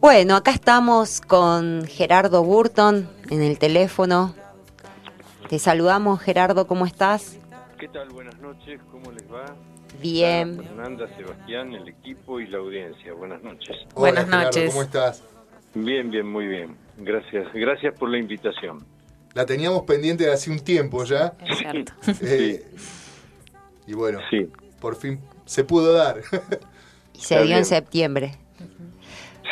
Bueno, acá estamos con Gerardo Burton en el teléfono. Te saludamos, Gerardo, ¿cómo estás? ¿Qué tal? Buenas noches, ¿cómo les va? Bien. Fernanda, Sebastián, el equipo y la audiencia. Buenas noches. Buenas Gerardo, noches. ¿Cómo estás? Bien, bien, muy bien. Gracias, gracias por la invitación. La teníamos pendiente de hace un tiempo ya. Eh, y bueno, Sí, por fin se pudo dar. Y se Está dio en septiembre.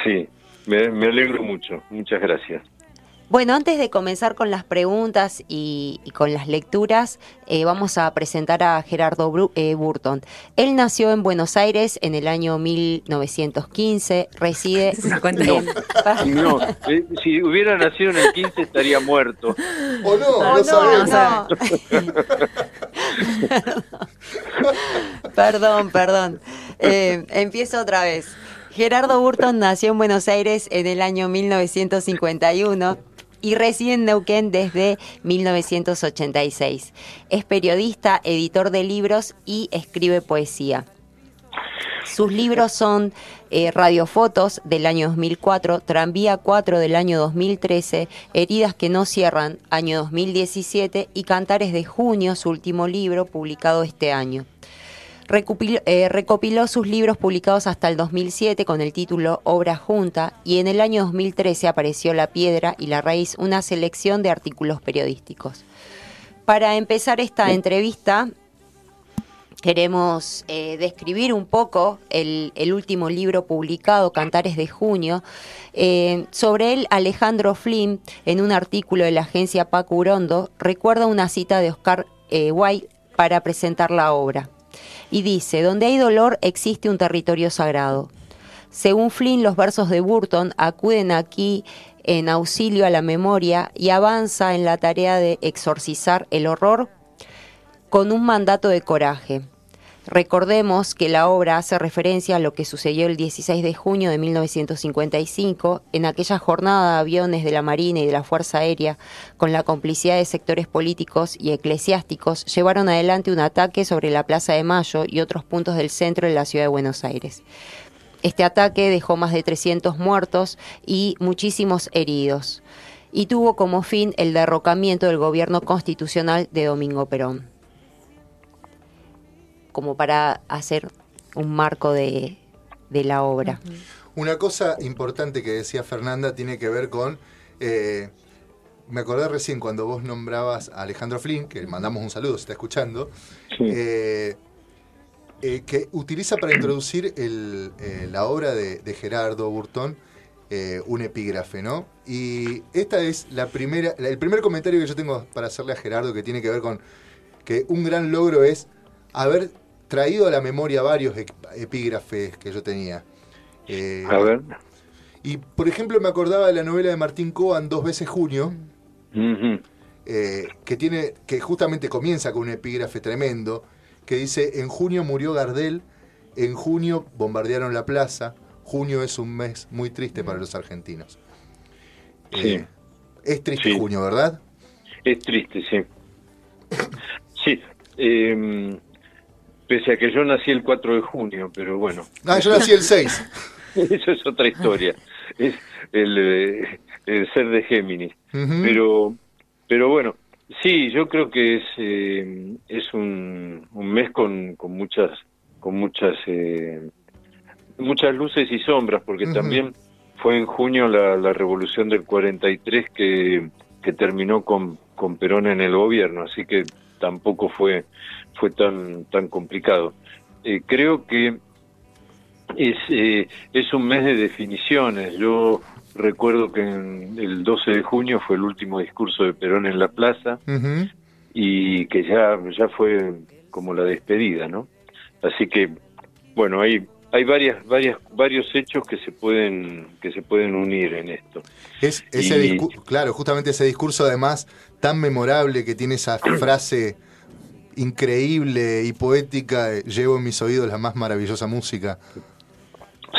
Sí, me, me alegro mucho. Muchas gracias. Bueno, antes de comenzar con las preguntas y, y con las lecturas, eh, vamos a presentar a Gerardo Bru- eh, Burton. Él nació en Buenos Aires en el año 1915, reside en... No, eh, si hubiera nacido en el 15 estaría muerto. ¿O no? Oh, no, no, sabemos. no. perdón, perdón. Eh, empiezo otra vez. Gerardo Burton nació en Buenos Aires en el año 1951 y reside en Neuquén desde 1986. Es periodista, editor de libros y escribe poesía. Sus libros son eh, Radiofotos del año 2004, Tranvía 4 del año 2013, Heridas que no cierran, año 2017 y Cantares de junio, su último libro publicado este año. Recopiló, eh, recopiló sus libros publicados hasta el 2007 con el título Obra Junta y en el año 2013 apareció La Piedra y la Raíz, una selección de artículos periodísticos. Para empezar esta entrevista, queremos eh, describir un poco el, el último libro publicado, Cantares de Junio. Eh, sobre él, Alejandro Flynn, en un artículo de la agencia Paco Urondo, recuerda una cita de Oscar eh, Wilde para presentar la obra. Y dice, donde hay dolor existe un territorio sagrado. Según Flynn, los versos de Burton acuden aquí en auxilio a la memoria y avanza en la tarea de exorcizar el horror con un mandato de coraje. Recordemos que la obra hace referencia a lo que sucedió el 16 de junio de 1955, en aquella jornada de aviones de la Marina y de la Fuerza Aérea, con la complicidad de sectores políticos y eclesiásticos, llevaron adelante un ataque sobre la Plaza de Mayo y otros puntos del centro de la ciudad de Buenos Aires. Este ataque dejó más de 300 muertos y muchísimos heridos, y tuvo como fin el derrocamiento del gobierno constitucional de Domingo Perón como para hacer un marco de, de la obra. Una cosa importante que decía Fernanda tiene que ver con. eh, me acordé recién cuando vos nombrabas a Alejandro Flynn, que le mandamos un saludo, se está escuchando, Sí. eh, eh, que utiliza para introducir el, eh, la obra de, de Gerardo Burton eh, un epígrafe, ¿no? Y esta es la primera, el primer comentario que yo tengo para hacerle a Gerardo que tiene que ver con que un gran logro es haber traído a la memoria varios ep- epígrafes que yo tenía. Eh, A ver. y por ejemplo me acordaba de la novela de Martín Coan, Dos veces junio, eh, que tiene, que justamente comienza con un epígrafe tremendo, que dice, en junio murió Gardel, en junio bombardearon la plaza, junio es un mes muy triste para los argentinos. Sí. Eh, es triste Sí. junio, ¿verdad? Es triste, sí. Sí. eh, pese a que yo nací el 4 de junio, pero bueno. Ah, yo nací el 6. Eso es otra historia. Es el, eh, el ser de Géminis. Pero, pero bueno, sí, yo creo que es eh, es un, un mes con, con muchas con muchas eh, muchas luces y sombras, porque también fue en junio la, la revolución del 43 que, que terminó con, con Perón en el gobierno, así que tampoco fue fue tan tan complicado. Eh, creo que es, eh, es un mes de definiciones. Yo recuerdo que en el 12 de junio fue el último discurso de Perón en la plaza y que ya, ya fue como la despedida, ¿no? Así que, bueno, hay, hay varias, varias, varios hechos que se pueden, que se pueden unir en esto. Es, ese Y- claro, justamente ese discurso además tan memorable que tiene esa frase increíble y poética, eh, llevo en mis oídos la más maravillosa música.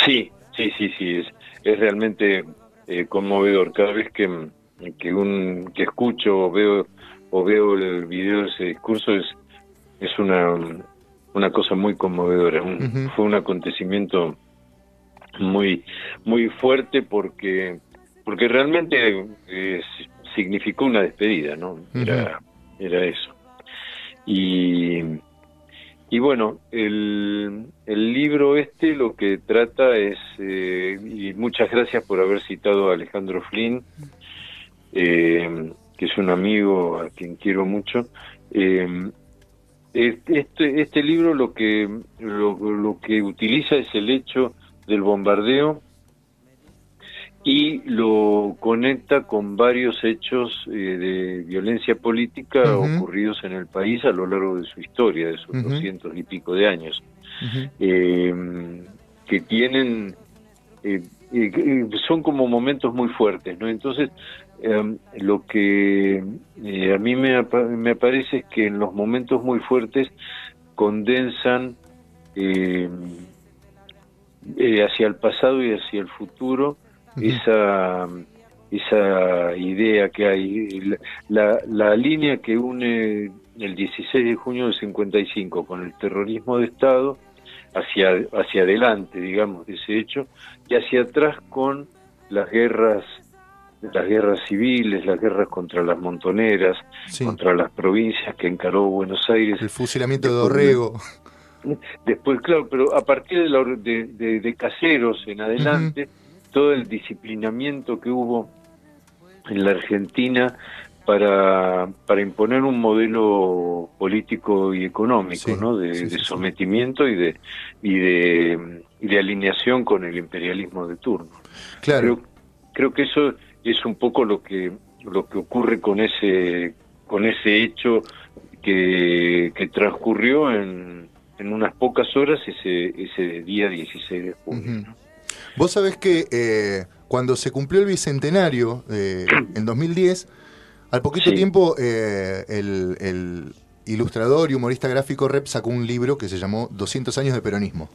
Sí, sí, sí, sí, es, es realmente eh, conmovedor. Cada vez que, que, un, que escucho o veo, o veo el video de ese discurso es, es una, una cosa muy conmovedora. Un-. Fue un acontecimiento muy muy fuerte porque porque realmente eh, significó una despedida, ¿no? Era, era eso. Y, y bueno, el, el libro este lo que trata es, eh, y muchas gracias por haber citado a Alejandro Flynn, eh, que es un amigo a quien quiero mucho. Eh, este, este libro lo que, lo, lo que utiliza es el hecho del bombardeo y lo conecta con varios hechos eh, de violencia política ocurridos en el país a lo largo de su historia, de sus doscientos y pico de años, eh, que tienen, eh, son como momentos muy fuertes, ¿no? Entonces, em, lo que a mí me, me parece es que en los momentos muy fuertes condensan hacia el pasado y hacia el futuro, esa, esa idea que hay, la, la línea que une el 16 de junio del 55 con el terrorismo de Estado hacia, hacia adelante, digamos, de ese hecho, y hacia atrás con las guerras las guerras civiles, las guerras contra las montoneras, contra las provincias que encaró Buenos Aires. El fusilamiento de Dorrego. Después, claro, pero a partir de, la, de, de, Caseros en adelante, todo el disciplinamiento que hubo en la Argentina para, para imponer un modelo político y económico, ¿no? De, sometimiento y de, y de, de alineación con el imperialismo de turno. Claro. Creo, que eso es un poco lo que lo que ocurre con ese con ese hecho que, que transcurrió en, en unas pocas horas ese ese día 16 de junio. Vos sabés que eh, cuando se cumplió el bicentenario eh, en 2010, al poquito tiempo eh, el, ilustrador y humorista gráfico Rep sacó un libro que se llamó 200 años de peronismo.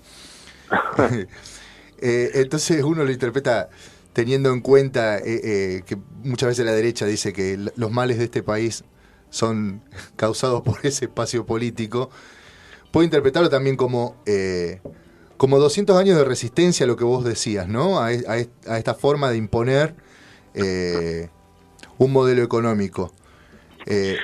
entonces uno lo interpreta teniendo en cuenta que muchas veces la derecha dice que los males de este país son causados por ese espacio político, puedo interpretarlo también como como 200 años de resistencia a lo que vos decías, ¿no? A, esta forma de imponer eh, un modelo económico. Eh,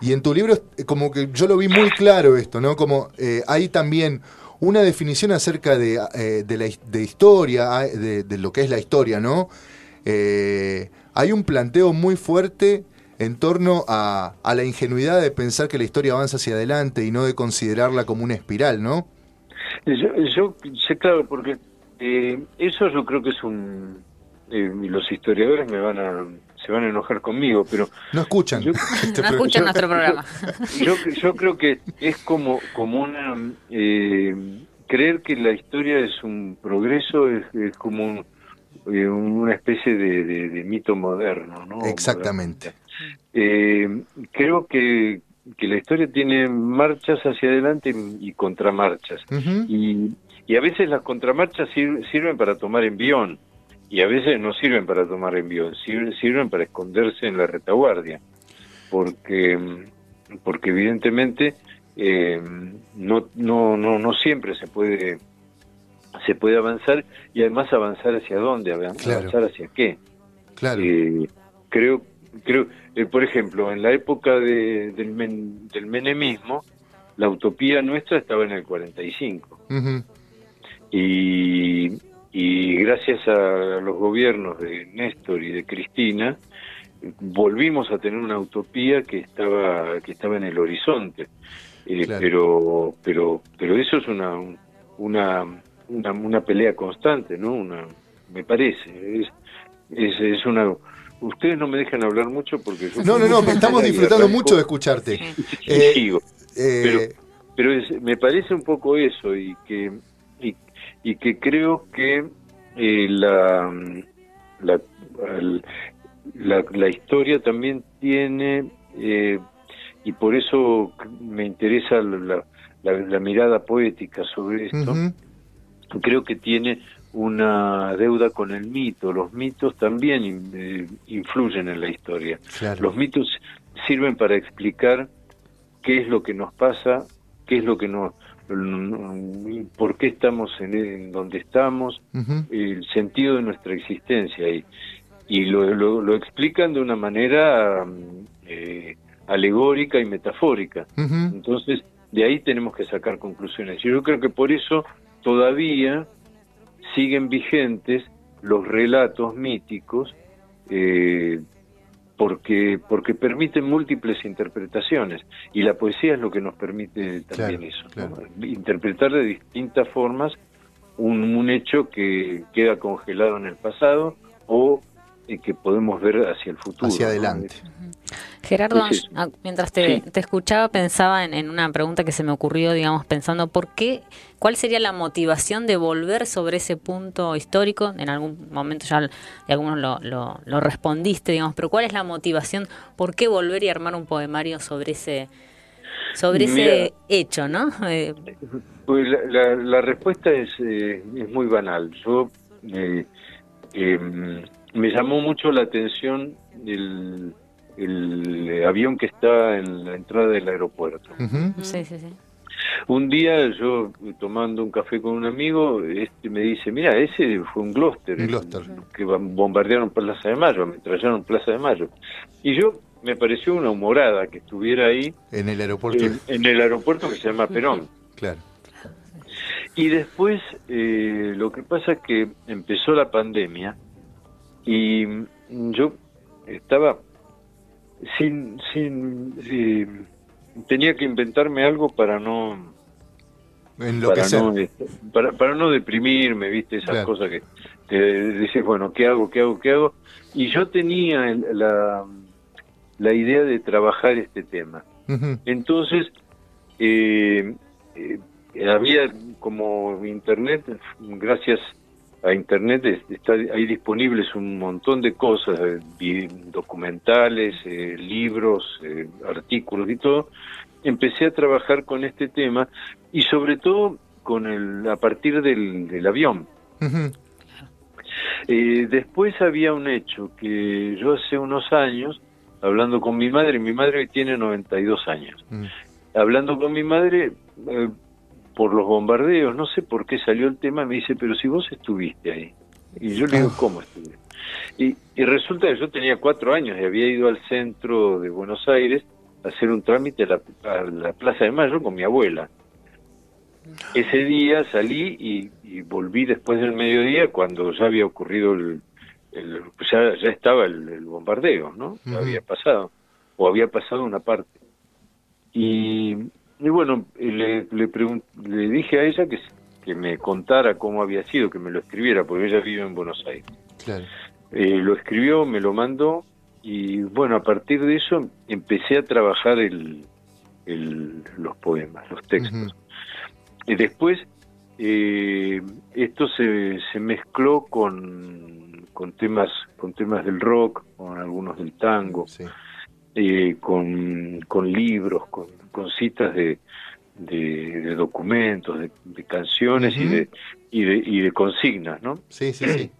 y en tu libro, como que yo lo vi muy claro esto, ¿no? Como eh, hay también una definición acerca de, la historia, de, de, lo que es la historia, ¿no? hay un planteo muy fuerte en torno a la ingenuidad de pensar que la historia avanza hacia adelante y no de considerarla como una espiral, ¿no? Yo, sé, claro, porque eh, eso yo creo que es un... Eh, los historiadores me van a se van a enojar conmigo, pero... No escuchan. Este no escuchan nuestro programa. Yo, creo que es como, como una... Eh, creer que la historia es un progreso es, como una especie de, mito moderno, ¿no? Exactamente. creo que, que la historia tiene marchas hacia adelante y contramarchas. y, y, a veces las contramarchas sirven para tomar envión y a veces no sirven para tomar envión, sirven, sirven para esconderse en la retaguardia. Porque, porque evidentemente eh, no, no, no, no siempre se puede se puede avanzar y además avanzar hacia dónde, avanzar hacia qué. Claro. Eh, creo creo, eh, por ejemplo, en la época de, del, del menemismo, la utopía nuestra estaba en el 45. y, y gracias a los gobiernos de Néstor y de Cristina, volvimos a tener una utopía que estaba que estaba en el horizonte. Eh, pero pero pero eso es una una, una una pelea constante no una me parece es es, es una Ustedes no me dejan hablar mucho porque... no, no, no, estamos disfrutando mucho de escucharte. Eh, eh, pero, me parece un poco eso y que, y, que creo que eh, la, la, la, historia también tiene, y por eso me interesa la, la, mirada poética sobre esto, creo que tiene una deuda con el mito. Los mitos también eh, influyen en la historia. Los mitos sirven para explicar qué es lo que nos pasa, qué es lo que nos, por qué estamos en, donde estamos, el sentido de nuestra existencia y, y lo, lo, explican de una manera eh, alegórica y metafórica. Entonces, de ahí tenemos que sacar conclusiones. Y yo creo que por eso todavía siguen vigentes los relatos míticos eh, porque porque permiten múltiples interpretaciones y la poesía es lo que nos permite también eso interpretar de distintas formas un, un hecho que queda congelado en el pasado o que podemos ver hacia el futuro. Hacia adelante. Gerardo, ah, mientras te, escuchaba pensaba en, una pregunta que se me ocurrió, digamos, pensando por qué, cuál sería la motivación de volver sobre ese punto histórico. En algún momento ya algunos lo, lo, respondiste, digamos, pero cuál es la motivación, por qué volver y armar un poemario sobre ese sobre ese hecho, ¿no? Eh, pues la, respuesta es, eh, es muy banal. Yo eh, em, me llamó mucho la atención el, avión que está en la entrada del aeropuerto. Sí, sí, sí. Un día yo tomando un café con un amigo, este me dice, mira, ese fue un Gloster, que bombardearon Plaza de Mayo, ametrallaron Plaza de Mayo. Y yo me pareció una humorada que estuviera ahí. En el aeropuerto. En, el aeropuerto que se llama Perón. Claro. Y después eh, lo que pasa es que empezó la pandemia y yo estaba sin, sin eh, tenía que inventarme algo para no para no, este, para, para, no deprimirme, viste, esas cosas que te dices, bueno, ¿qué hago, qué hago, qué hago? Y yo tenía la, la idea de trabajar este tema. Entonces, eh, eh, había como internet, gracias a internet está hay disponibles un montón de cosas eh, documentales eh, libros eh, artículos y todo. Empecé a trabajar con este tema y sobre todo con el a partir del, avión. Después había un hecho que yo hace unos años hablando con mi madre mi madre tiene 92 años. Mm. hablando con mi madre por los bombardeos, no sé por qué salió el tema, me dice, pero si vos estuviste ahí. Y yo le digo, ¿cómo estuve? Y, resulta que yo tenía cuatro años y había ido al centro de Buenos Aires a hacer un trámite a la, Plaza de Mayo con mi abuela. Ese día salí y, volví después del mediodía cuando ya había ocurrido el, ya, ya, estaba el, bombardeo, ¿no? Había pasado, o había pasado una parte. Y y bueno, le, le, le dije a ella que, que me contara cómo había sido, que me lo escribiera, porque ella vive en Buenos Aires. Eh, lo escribió, me lo mandó y bueno, a partir de eso empecé a trabajar el, el los poemas, los textos. Y después eh, esto se, se mezcló con, con temas con temas del rock, con algunos del tango, eh, con, con libros, con con citas de, de, documentos, de, canciones y, de, y, de, y de consignas, ¿no? Sí, sí, sí.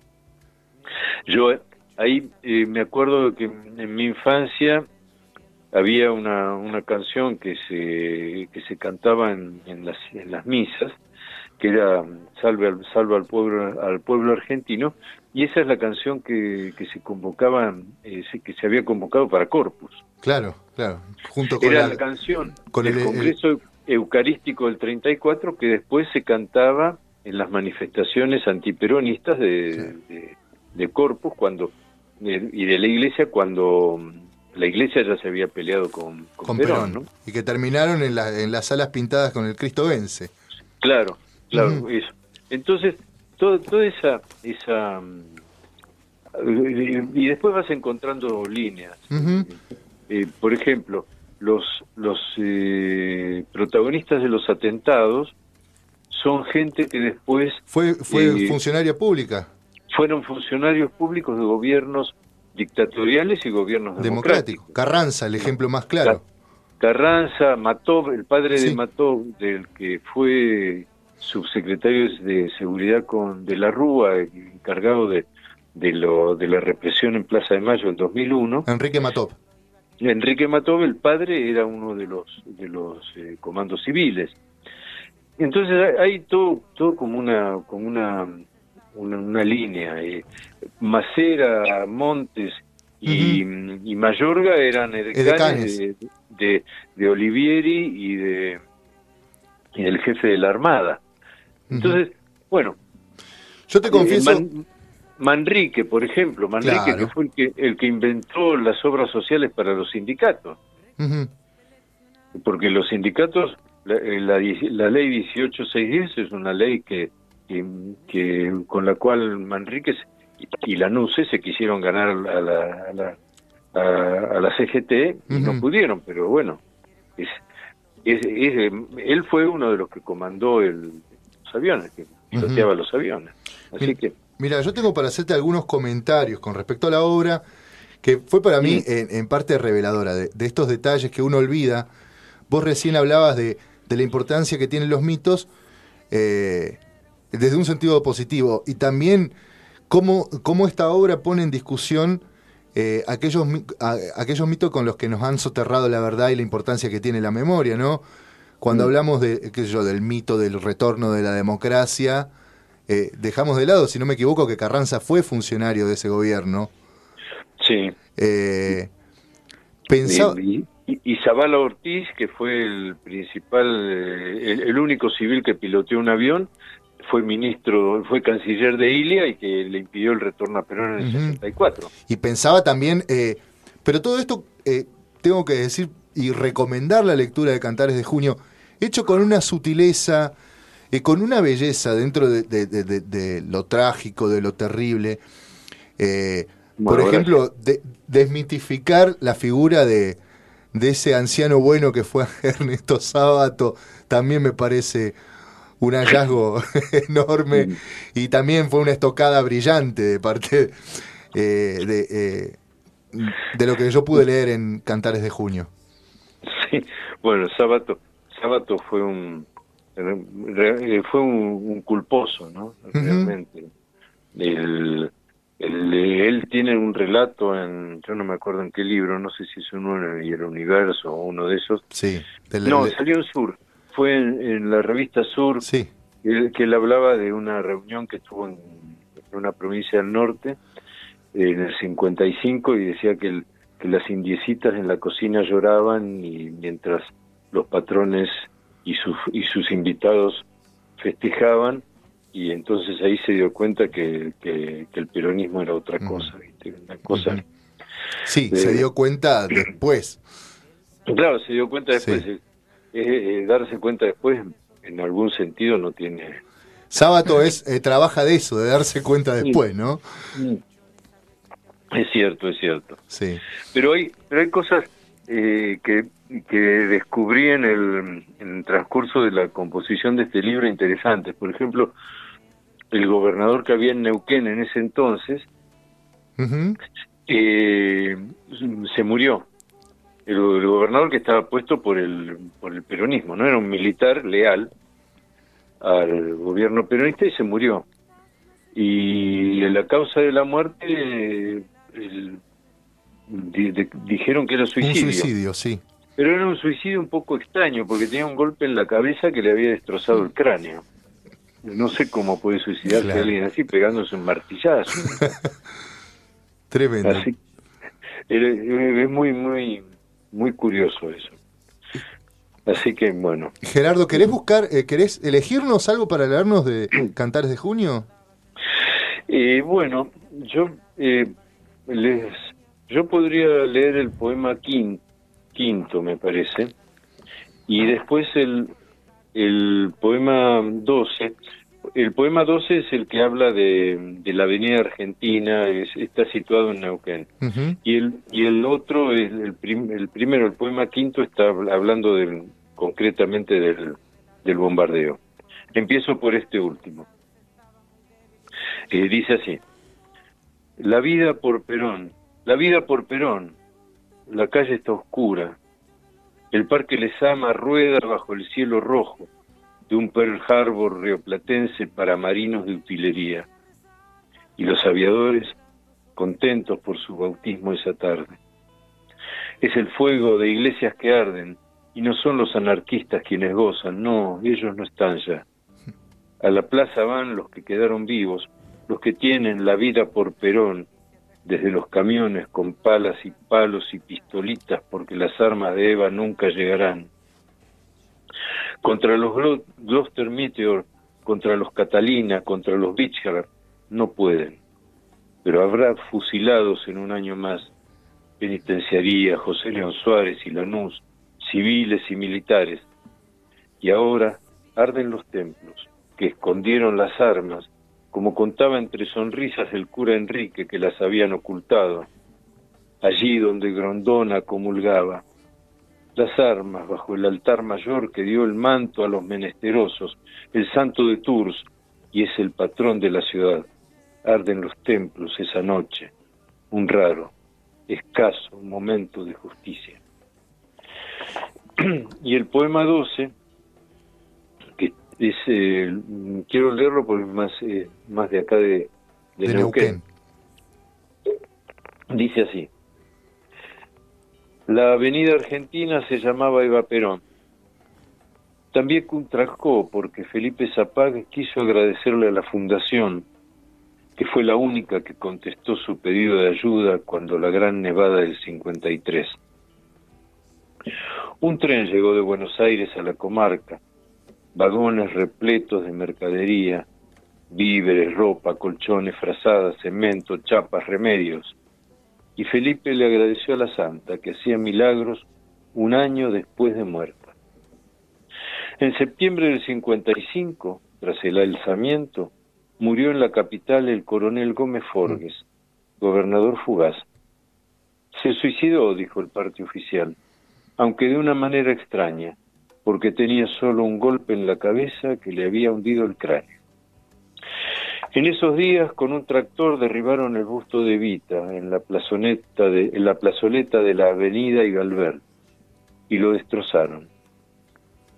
Yo ahí eh, me acuerdo que en mi infancia había una, una canción que se, que se cantaba en, en, las, en las misas, que era Salve al, salve al pueblo al pueblo argentino, y esa es la canción que, que se convocaba, eh, que se había convocado para Corpus. Claro, claro. Junto con Era la, canción con del el, Congreso Eucarístico del 34 que después se cantaba en las manifestaciones antiperonistas de, de, Corpus cuando y de la iglesia cuando la iglesia ya se había peleado con, con, Perón, ¿no? Y que terminaron en, la, en las salas pintadas con el Cristo vence. Claro, claro, eso. Entonces, todo, toda esa, esa y después vas encontrando líneas. Eh, por ejemplo, los, los eh, protagonistas de los atentados son gente que después... ¿Fue, fue eh, funcionaria pública? Fueron funcionarios públicos de gobiernos dictatoriales y gobiernos democráticos. Carranza, el ejemplo más claro. Carranza, Matov, el padre de Matov, del que fue subsecretario de Seguridad con de la Rúa, encargado de, de, lo, de la represión en Plaza de Mayo en 2001. Enrique Matov. Enrique Matov, el padre, era uno de los, de los eh, comandos civiles. entonces hay todo, todo como una, como una, una, línea. Eh. Macera, Montes y, Mayorga eran edecanes de, de, Olivieri y de y del jefe de la Armada. Entonces, bueno. Yo te confieso. Manrique, por ejemplo, Manrique que fue el que, el que inventó las obras sociales para los sindicatos. Porque los sindicatos, la, eh, la, ley 18610 es una ley que, que, con la cual Manrique y la NUCE se quisieron ganar a la, a la, CGT y no pudieron, pero bueno, es, es, él fue uno de los que comandó el, los aviones, que piloteaba los aviones. Así que Mira, yo tengo para hacerte algunos comentarios con respecto a la obra, que fue para mí en, parte reveladora, de, estos detalles que uno olvida. Vos recién hablabas de, la importancia que tienen los mitos eh, desde un sentido positivo y también cómo, cómo esta obra pone en discusión eh, aquellos, aquellos mitos con los que nos han soterrado la verdad y la importancia que tiene la memoria, ¿no? Cuando mm. hablamos de, qué sé yo, del mito del retorno de la democracia, eh, dejamos de lado, si no me equivoco, que Carranza fue funcionario de ese gobierno. Sí. Eh, pensaba... Y, y, Zavala Ortiz, que fue el principal, eh, el, único civil que piloteó un avión, fue ministro, fue canciller de Ilia y que le impidió el retorno a Perón en el 64. Y pensaba también, pero todo esto tengo que decir y recomendar la lectura de Cantares de Junio, hecho con una sutileza, y con una belleza dentro de, lo trágico, de lo terrible. Eh, por ejemplo, desmitificar la figura de, ese anciano bueno que fue Ernesto Sábato también me parece un hallazgo enorme mm. y también fue una estocada brillante de parte eh, de, eh, de lo que yo pude leer en Cantares de Junio. Sí, bueno, Sábato, Sábato fue un, eh, fue un, culposo, ¿no? Realmente. El, él tiene un relato en, yo no me acuerdo en qué libro, no sé si es uno en el universo o uno de esos. Sí. no, salió en Sur, fue en, la revista Sur, sí. que, él hablaba de una reunión que tuvo en, una provincia del norte en el 55 y decía que, que las indiecitas en la cocina lloraban y mientras los patrones y sus, y sus invitados festejaban y entonces ahí se dio cuenta que, que, el peronismo era otra cosa, Una cosa... Sí, se dio cuenta después. Claro, se dio cuenta después. darse cuenta después, en algún sentido, no tiene... Sábato es eh, trabaja de eso, de darse cuenta después, ¿no? Es cierto, es cierto. Sí. Pero hay, pero hay cosas eh, que que descubrí en el, transcurso de la composición de este libro interesantes. Por ejemplo, el gobernador que había en Neuquén en ese entonces eh, se murió. El, gobernador que estaba puesto por el, por el peronismo, no era un militar leal al gobierno peronista y se murió. Y la causa de la muerte dijeron que era suicidio. Un suicidio, sí. Pero era un suicidio un poco extraño porque tenía un golpe en la cabeza que le había destrozado el cráneo. No sé cómo puede suicidarse alguien así pegándose un martillazo. Tremendo. es muy, muy, muy curioso eso. Así que bueno. Gerardo, ¿querés buscar, eh, querés elegirnos algo para leernos de Cantares de Junio? Eh, bueno, yo eh, les, yo podría leer el poema Quinto quinto, me parece. Y después el, el poema 12. El poema 12 es el que habla de, de la Avenida Argentina, está situado en Neuquén. y, el, y el otro, es el, el primero, el poema quinto, está hablando del, concretamente del, del bombardeo. Empiezo por este último. Eh, dice así, la vida por Perón, la vida por Perón, la calle está oscura. El parque les ama rueda bajo el cielo rojo de un Pearl Harbor rioplatense para marinos de utilería. Y los aviadores, contentos por su bautismo esa tarde. Es el fuego de iglesias que arden Y no son los anarquistas quienes gozan, no, ellos no están ya. A la plaza van los que quedaron vivos, los que tienen la vida por Perón, desde los camiones con palas y palos y pistolitas, porque las armas de Eva nunca llegarán. Contra los Gloucester Meteor, contra los Catalina, contra los Bichar, no pueden. Pero habrá fusilados en un año más. Penitenciaría, José León Suárez y Lanús, civiles y militares. Y ahora arden los templos, que escondieron las armas, como contaba entre sonrisas el cura Enrique que las habían ocultado, allí donde Grondona comulgaba. Las armas bajo el altar mayor que dio el manto a los menesterosos, el santo de Tours, y es el patrón de la ciudad. Arden los templos esa noche, un raro, escaso momento de justicia. y el poema 12, es, eh, quiero leerlo porque es más, eh, más de acá de, Neuquén. Dice así. La avenida argentina se llamaba Eva Perón. También contrajó porque Felipe Zapag quiso agradecerle a la fundación, que fue la única que contestó su pedido de ayuda cuando la gran nevada del 53. Un tren llegó de Buenos Aires a la comarca, vagones repletos de mercadería, víveres, ropa, colchones, frazadas, cemento, chapas, remedios. Y Felipe le agradeció a la santa que hacía milagros un año después de muerta. En septiembre del 55, tras el alzamiento, murió en la capital el coronel Gómez Forges, gobernador fugaz. Se suicidó, dijo el parte oficial aunque de una manera extraña, porque tenía solo un golpe en la cabeza que le había hundido el cráneo. En esos días, con un tractor derribaron el busto de Vita en la, plazoleta de, en la plazoleta de la Avenida y Galver y lo destrozaron.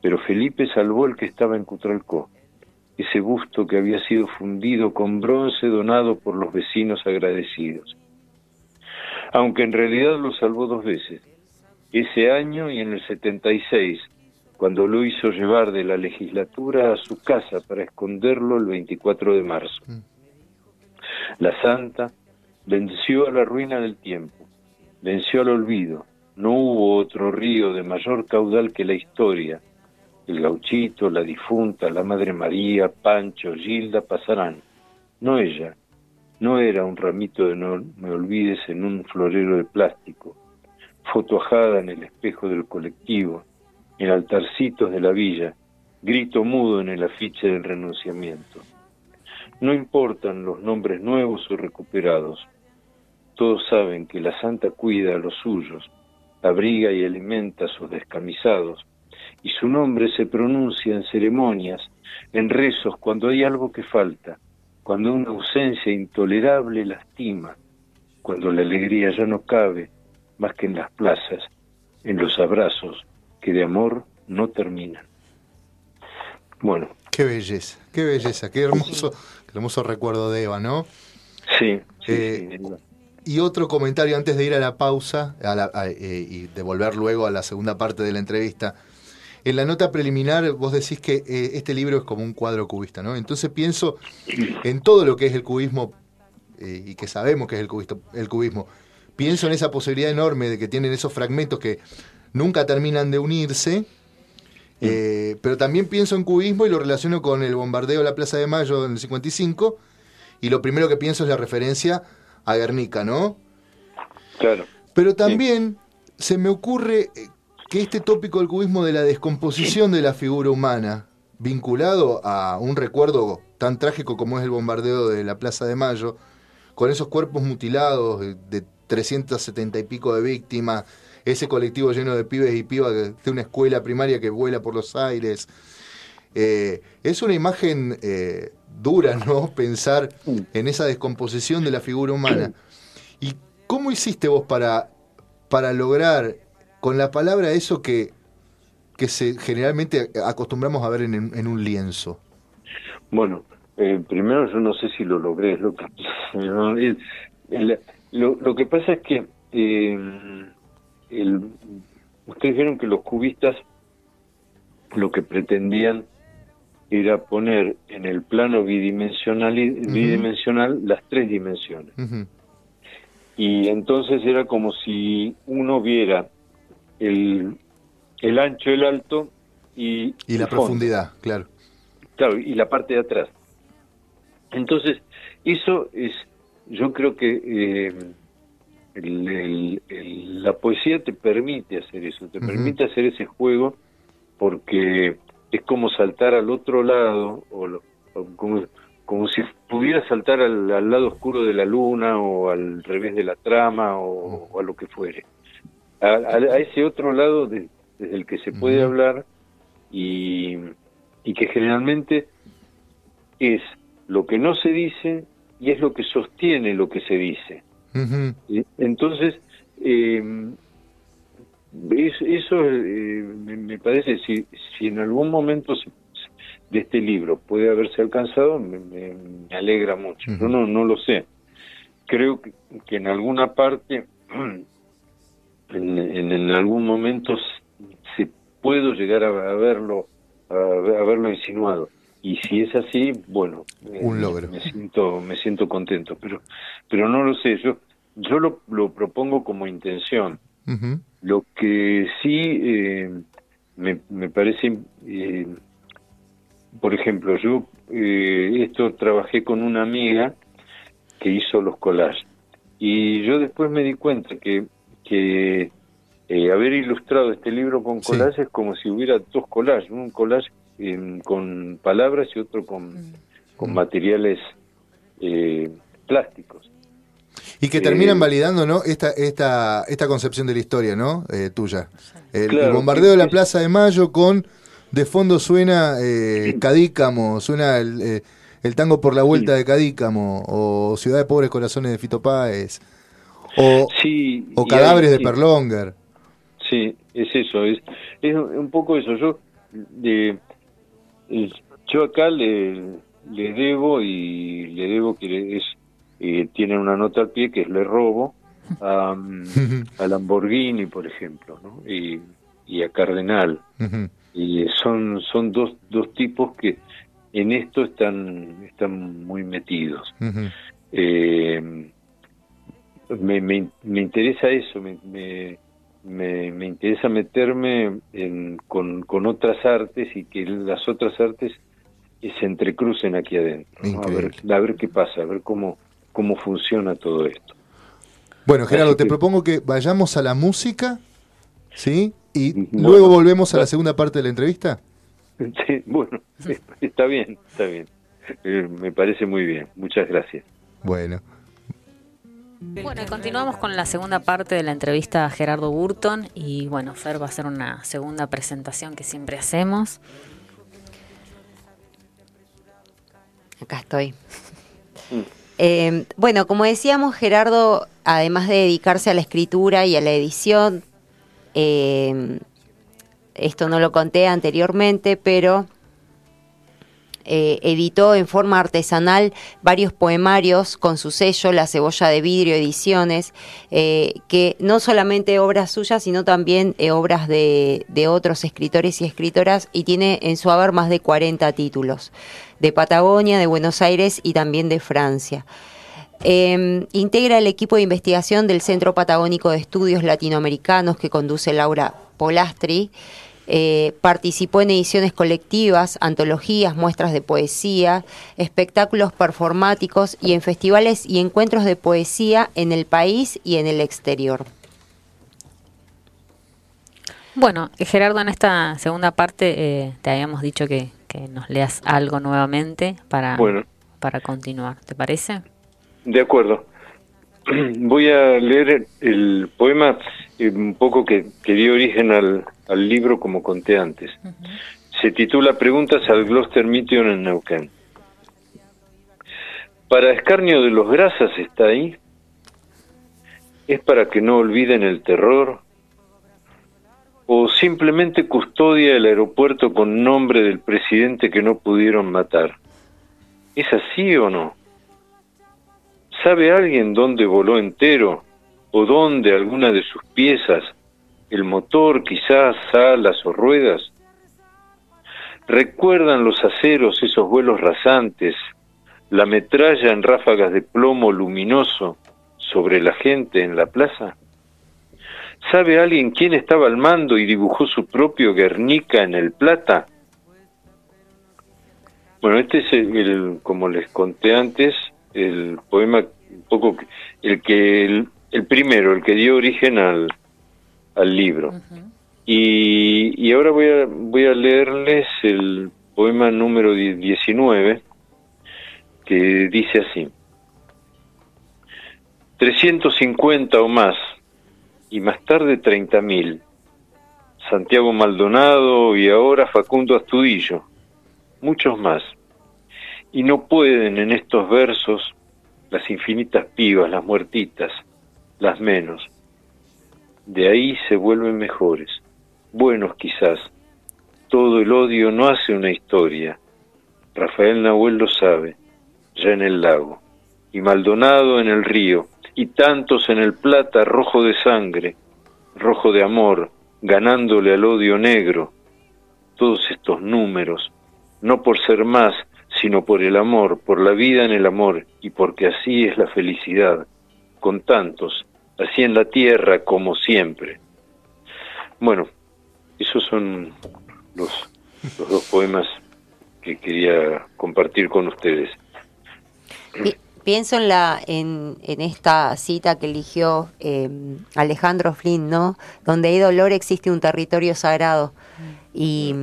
Pero Felipe salvó el que estaba en Cutralcó, ese busto que había sido fundido con bronce donado por los vecinos agradecidos. Aunque en realidad lo salvó dos veces, ese año y en el 76, cuando lo hizo llevar de la legislatura a su casa para esconderlo el 24 de marzo. Mm. La santa venció a la ruina del tiempo, venció al olvido. No hubo otro río de mayor caudal que la historia. El gauchito, la difunta, la Madre María, Pancho, Gilda pasarán. No ella. No era un ramito de no me olvides en un florero de plástico fotoajada en el espejo del colectivo, en altarcitos de la villa, grito mudo en el afiche del renunciamiento. No importan los nombres nuevos o recuperados. Todos saben que la santa cuida a los suyos, abriga y alimenta a sus descamisados, y su nombre se pronuncia en ceremonias, en rezos, cuando hay algo que falta, cuando una ausencia intolerable lastima, cuando la alegría ya no cabe, más que en las plazas, en los abrazos que de amor no terminan. Bueno. Qué belleza, qué belleza, qué hermoso, qué hermoso recuerdo de Eva, ¿no? Sí. Eh, y otro comentario antes de ir a la pausa eh, y de volver luego a la segunda parte de la entrevista. En la nota preliminar vos decís que eh, este libro es como un cuadro cubista, ¿no? Entonces pienso en todo lo que es el cubismo y que sabemos que es el, el cubismo pienso en esa posibilidad enorme de que tienen esos fragmentos que nunca terminan de unirse, eh, pero también pienso en cubismo y lo relaciono con el bombardeo de la Plaza de Mayo en el 55, y lo primero que pienso es la referencia a Guernica, ¿no? Claro. Pero también se me ocurre eh, que este tópico del cubismo de la descomposición de la figura humana, vinculado a un recuerdo tan trágico como es el bombardeo de la Plaza de Mayo, con esos cuerpos mutilados de 370 y pico de víctimas, ese colectivo lleno de pibes y pibas de una escuela primaria que vuela por los aires. Eh, es una imagen eh, dura, ¿no? Pensar en esa descomposición de la figura humana. ¿Y cómo hiciste vos para, para lograr con la palabra eso que, que se, generalmente acostumbramos a ver en, un lienzo? Bueno, eh, primero yo no sé si lo logré, lo que, lo, que pasa es que el, ustedes vieron que los cubistas lo que pretendían era poner en el plano bidimensional, bidimensional las tres dimensiones. Y entonces era como si uno viera el, el ancho, el alto y, y la profundidad, claro. Claro, y la parte de atrás. Entonces, eso es, yo creo que eh, la poesía te permite hacer eso, te permite hacer ese juego porque es como saltar al otro lado, o, como, como, si pudiera saltar al, lado oscuro de la luna, o al revés de la trama, o, a lo que fuere. A, ese otro lado desde el que se puede hablar y, y que generalmente es lo que no se dice y es lo que sostiene lo que se dice. Entonces, eh, eso eh, me, parece, si, si en algún momento de este libro puede haberse alcanzado, me, alegra mucho. Yo no, no lo sé. Creo que, en alguna parte, en, en, algún momento, se puedo llegar a, verlo, a, verlo insinuado. Y si es así, bueno, un logro. Me siento, me siento contento. Pero, pero no lo sé. Yo, yo lo, lo propongo como intención lo que sí eh, me, me, parece, eh, por ejemplo, yo eh, esto trabajé con una amiga que hizo los collages y yo después me di cuenta que, que haber ilustrado este libro con collages es como si hubiera dos collages, un collage con palabras y otro con, mm. con materiales plásticos. Y que terminan validando, ¿no? Esta, esta, esta concepción de la historia, ¿no? Eh, tuya. El, bombardeo de la Plaza de Mayo con, de fondo suena eh, Cadícamo, suena eh, el, tango por la vuelta de Cadícamo, o Ciudad de Pobres Corazones de Fito Páez, o, o Cadáveres de Perlonger. Sí, es eso, es, es un poco eso. Yo, de, yo acá le, le debo y le debo que es eh, tienen una nota al pie que es le robo a, Lamborghini, por ejemplo, ¿no? y, a Cardenal. Y son, son dos, dos tipos que en esto están, están muy metidos. Eh, me, me, me, interesa eso, me, me, me, interesa meterme en, con, con otras artes y que las otras artes se entrecrucen aquí adentro, a, ver, a ver qué pasa, a ver cómo, cómo funciona todo esto. Bueno, Gerardo, te propongo que vayamos a la música, ¿sí? Y luego volvemos a la segunda parte de la entrevista. Sí, bueno, está bien, está bien. Eh, me parece muy bien. Muchas gracias. Bueno. Bueno, y continuamos con la segunda parte de la entrevista a Gerardo Burton y bueno, Fer va a hacer una segunda presentación que siempre hacemos. Acá estoy. Eh, bueno, como decíamos, Gerardo, además de dedicarse a la escritura y a la edición, eh, esto no lo conté anteriormente, pero eh, editó en forma artesanal varios poemarios con su sello, La Cebolla de Vidrio Ediciones, que no solamente obras suyas, sino también obras de, de, otros escritores y escritoras, y tiene en su haber más de 40 títulos de Patagonia, de Buenos Aires y también de Francia. Em, integra el equipo de investigación del Centro Patagónico de Estudios Latinoamericanos que conduce Laura Polastri. Eh, participó en ediciones colectivas, antologías, muestras de poesía, espectáculos performáticos y en festivales y encuentros de poesía en el país y en el exterior. Bueno, Gerardo, en esta segunda parte eh, te habíamos dicho que que nos leas algo nuevamente para, para continuar. ¿Te parece? De acuerdo. Voy a leer el poema eh, un poco que, que dio origen al, al, libro, como conté antes. Se titula Preguntas al Gloucester Mission en Neuquén. Para escarnio de los grasas está ahí. Es para que no olviden el terror o simplemente custodia el aeropuerto con nombre del presidente que no pudieron matar. ¿Es así o no? ¿Sabe alguien dónde voló entero o dónde alguna de sus piezas el motor, quizás alas o ruedas. ¿Recuerdan los aceros, esos vuelos rasantes, la metralla en ráfagas de plomo luminoso sobre la gente en la plaza? ¿Sabe alguien quién estaba al mando y dibujó su propio Guernica en el Plata? Bueno, este es el, como les conté antes, el poema un poco el que el, primero, el que dio origen al, al libro. y, y, ahora voy a voy a leerles el poema número 19 que dice así: 350 o más y más tarde 30.000. Santiago Maldonado y ahora Facundo Astudillo, muchos más. Y no pueden en estos versos las infinitas pibas, las muertitas, las menos. De ahí se vuelven mejores, buenos quizás. Todo el odio no hace una historia. Rafael Nahuel lo sabe, ya en el lago, y Maldonado en el río, y tantos en el plata rojo de sangre, rojo de amor, ganándole al odio negro. Todos estos números, no por ser más, sino por el amor, por la vida en el amor, y porque así es la felicidad, con tantos, así en la tierra como siempre. Bueno, esos son los, los dos poemas que quería compartir con ustedes pienso en la en, en esta cita que eligió em, Alejandro Flynn, ¿no? Donde hay dolor existe un territorio sagrado. Y,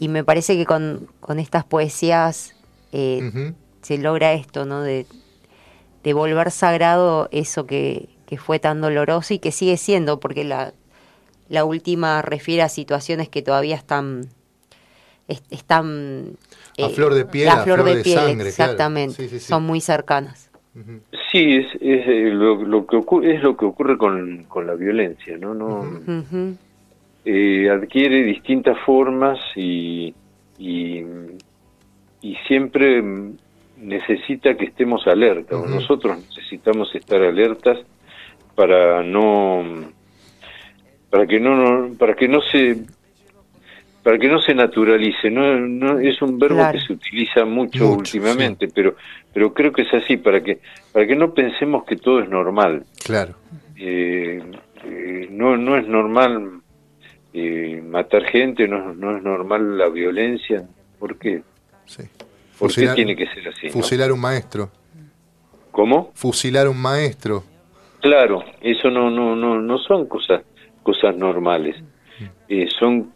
y me parece que con, con estas poesías eh, se logra esto, ¿no? De, de volver sagrado eso que, que, fue tan doloroso y que sigue siendo, porque la, la última refiere a situaciones que todavía están, están a eh, flor de piel, a flor, de, piel, exactamente. Son muy cercanas. Sí, es, es eh, lo, que ocurre, es lo que ocurre con, con la violencia, ¿no? no eh, adquiere distintas formas y, y, siempre necesita que estemos alertas. Nosotros necesitamos estar alertas para no para que no para que no se para que no se naturalice, no, no es un verbo que se utiliza mucho, últimamente, pero pero creo que es así para que para que no pensemos que todo es normal. Claro. Eh, eh, no no es normal eh, matar gente, no, no es normal la violencia, ¿por qué? Sí. ¿Por qué tiene que ser así? Fusilar un maestro. ¿Cómo? Fusilar un maestro. Claro, eso no no no no son cosas cosas normales. Mm. son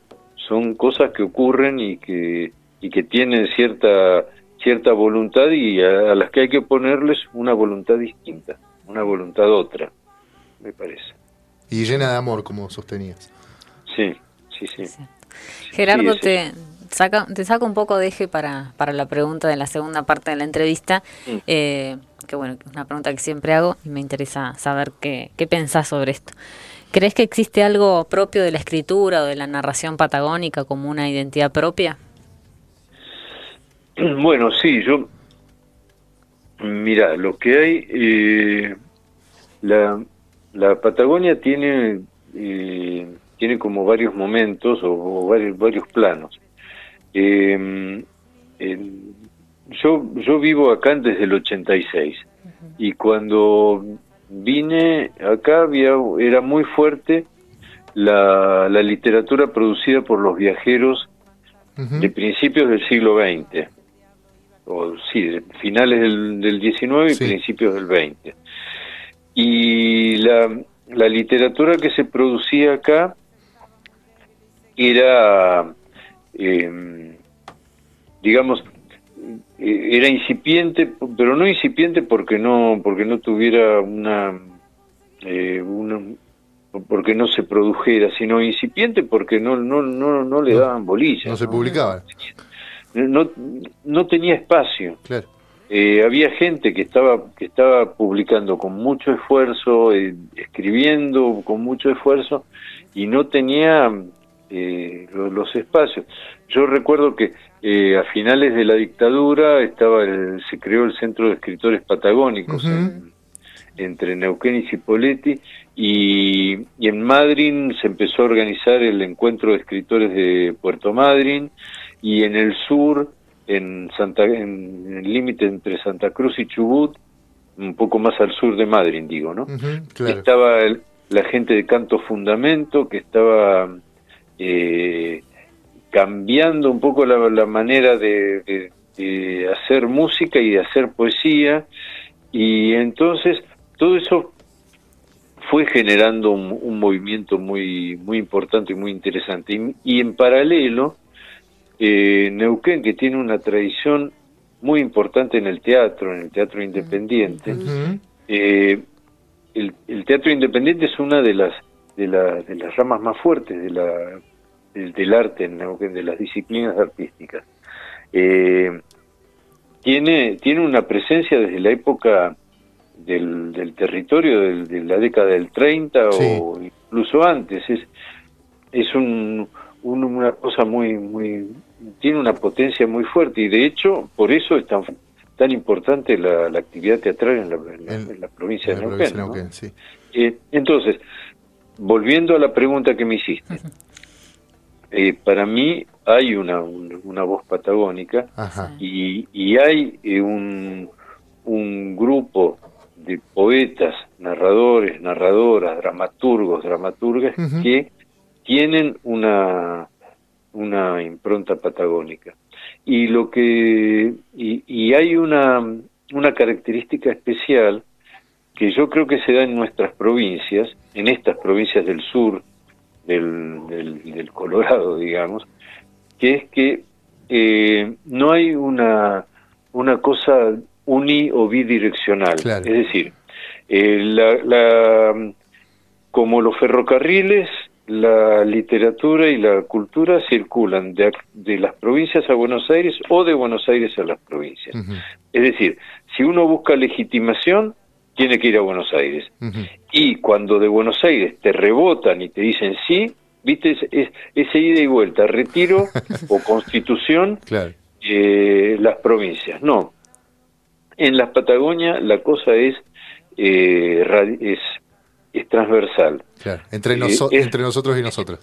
son cosas que ocurren y que, y que tienen cierta, cierta voluntad y a, las que hay que ponerles una voluntad distinta, una voluntad otra, me parece. Y llena de amor, como sostenías. Sí, sí, sí. Gerardo, te, saca, te saco un poco de eje para, para la pregunta de la segunda parte de la entrevista, mm. eh, que bueno, es una pregunta que siempre hago y me interesa saber qué, qué pensás sobre esto. ¿Crees que existe algo propio de la escritura o de la narración patagónica como una identidad propia? Bueno, sí, yo... Mira, lo que hay... Eh, la, la, Patagonia tiene, eh, tiene como varios momentos o, varios, varios planos. Eh, yo, yo vivo acá desde el 86 y cuando vine acá, había, era muy fuerte la, la literatura producida por los viajeros de principios del siglo XX, o sí, finales del, del XIX y principios del XX. Y la, la literatura que se producía acá era, eh, digamos, eh, era incipiente, pero no incipiente porque no porque no tuviera una, eh, porque no se produjera, sino incipiente porque no no no no le daban bolillas. No se publicaba. No, no tenía espacio. Eh, había gente que estaba que estaba publicando con mucho esfuerzo, escribiendo con mucho esfuerzo y no tenía los, los espacios. Yo recuerdo que eh, a finales de la dictadura estaba se creó el Centro de Escritores Patagónicos en, entre Neuquén y Cipolletti, y, en Madryn se empezó a organizar el encuentro de escritores de Puerto Madryn, y en el sur, en, Santa, en el límite entre Santa Cruz y Chubut, un poco más al sur de Madryn, digo, ¿no? Estaba la gente de Canto Fundamento, que estaba eh, cambiando un poco la, manera de, hacer música y de hacer poesía, y entonces todo eso fue generando un, movimiento muy muy importante y muy interesante. Y, en paralelo, eh, Neuquén, que tiene una tradición muy importante en el teatro, en el teatro independiente, eh, el, teatro independiente es una de las de, de las ramas más fuertes de la, del, arte en Neuquén, de las disciplinas artísticas. Eh, tiene, tiene una presencia desde la época del, del territorio de la década del 30 o incluso antes. Es, es un, una cosa muy, muy, tiene una potencia muy fuerte y de hecho por eso es tan, tan importante la, actividad teatral en la, provincia de Neuquén. Eh, entonces, volviendo a la pregunta que me hiciste, eh, para mí hay una, una voz patagónica y, y, hay eh, un, un grupo de poetas, narradores, narradoras, dramaturgos, dramaturgas que tienen una, una impronta patagónica. Y lo que y, y hay una, una característica especial que yo creo que se da en nuestras provincias, en estas provincias del sur, del, del, Colorado, digamos, que es que eh, no hay una, una cosa uni o bidireccional. Es decir, eh, la, como los ferrocarriles, la literatura y la cultura circulan de, de, las provincias a Buenos Aires o de Buenos Aires a las provincias. Es decir, si uno busca legitimación, tiene que ir a Buenos Aires. Y cuando de Buenos Aires te rebotan y te dicen sí, viste, es, ese ida y vuelta, retiro o constitución, eh, las provincias. No, en la Patagonia la cosa es, eh, es, es, transversal. Entre, eh, entre nosotros y nosotros.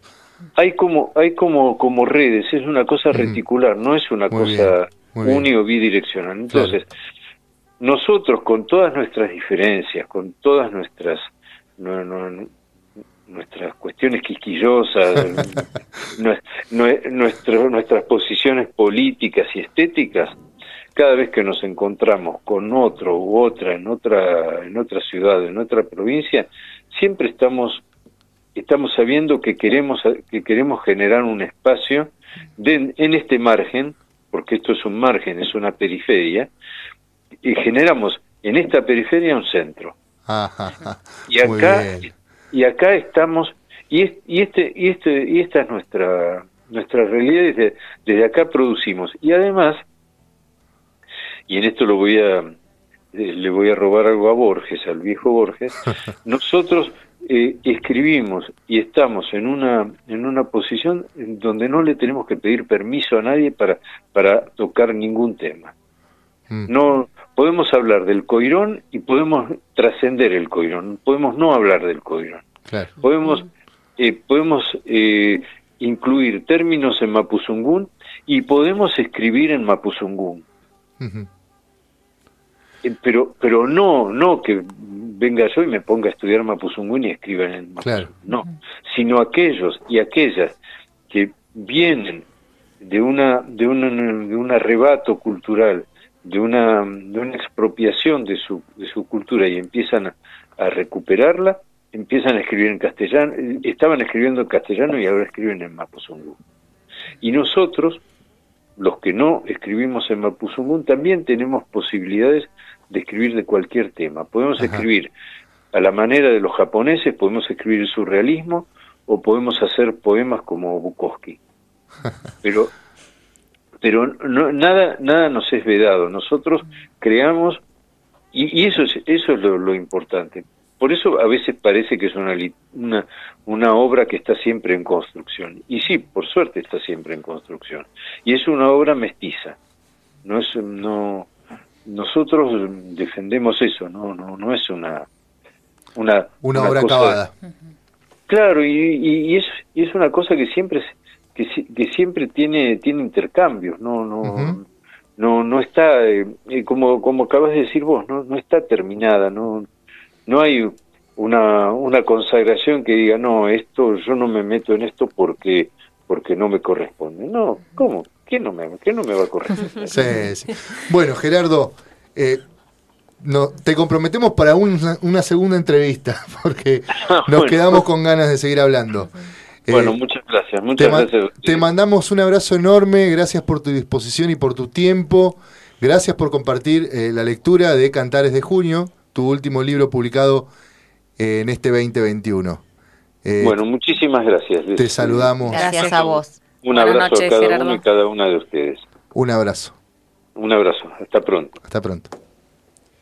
Hay como, hay como, como redes, es una cosa reticular, no es una cosa uni o bidireccional. Nosotros con todas nuestras diferencias, con todas nuestras nuestras cuestiones quisquillosas, nuestras posiciones políticas y estéticas, cada vez que nos encontramos con otro u otra en otra en otra ciudad, en otra provincia, siempre estamos estamos sabiendo que queremos que queremos generar un espacio en este margen, porque esto es un margen, es una periferia, y generamos en esta periferia un centro. y acá y acá estamos y, y este y este y esta es nuestra nuestra realidad desde, desde acá producimos y además y en esto lo voy a eh, le voy a robar algo a Borges, al viejo Borges, nosotros eh, escribimos y estamos en una en una posición donde no le tenemos que pedir permiso a nadie para para tocar ningún tema. Mm. No podemos hablar del coirón y podemos trascender el coirón, podemos no hablar del coirón. Podemos eh, podemos incluir términos en mapuzungún y podemos escribir en mapuzungún. Eh, pero pero no no que venga yo y me ponga a estudiar Mapuzungún y escriba en Mapuzungún, no, sino aquellos y aquellas que vienen de una de un, de un arrebato cultural, de una de una expropiación de su de su cultura y empiezan a, a recuperarla, empiezan a escribir en castellano, estaban escribiendo en castellano y ahora escriben en Mapuzungún. Y nosotros los que no escribimos en Mapuzungún también tenemos posibilidades de escribir de cualquier tema. Podemos escribir a la manera de los japoneses, podemos escribir surrealismo o podemos hacer poemas como Bukowski. Pero pero no, nada nada nos es vedado. Nosotros creamos y, y eso es eso es lo, importante. Por eso a veces parece que es una, una, una obra que está siempre en construcción. Y sí, por suerte está siempre en construcción. Y es una obra mestiza. No es no nosotros defendemos eso, no, no, no es una, una, una, obra acabada. Claro, y, y, es, y es una cosa que siempre que, que siempre tiene tiene intercambios, no no no no está eh, como como acabas de decir vos, no no está terminada, no no hay una una consagración que diga, no, esto yo no me meto en esto porque porque no me corresponde. No, ¿cómo? ¿Qué no me, qué no me va a corresponder? Sí, sí. Bueno, Gerardo, eh, no, te comprometemos para una, segunda entrevista, porque ah, nos quedamos con ganas de seguir hablando. Bueno, eh, muchas gracias. Muchas te, gracias. te mandamos un abrazo enorme, gracias por tu disposición y por tu tiempo. Gracias por compartir eh, la lectura de Cantares de Junio, tu último libro publicado en este 2021. bueno, muchísimas gracias. Te saludamos. Gracias a vos. Un abrazo a cada uno y cada una de ustedes. Un abrazo. Un abrazo. Hasta pronto. Hasta pronto.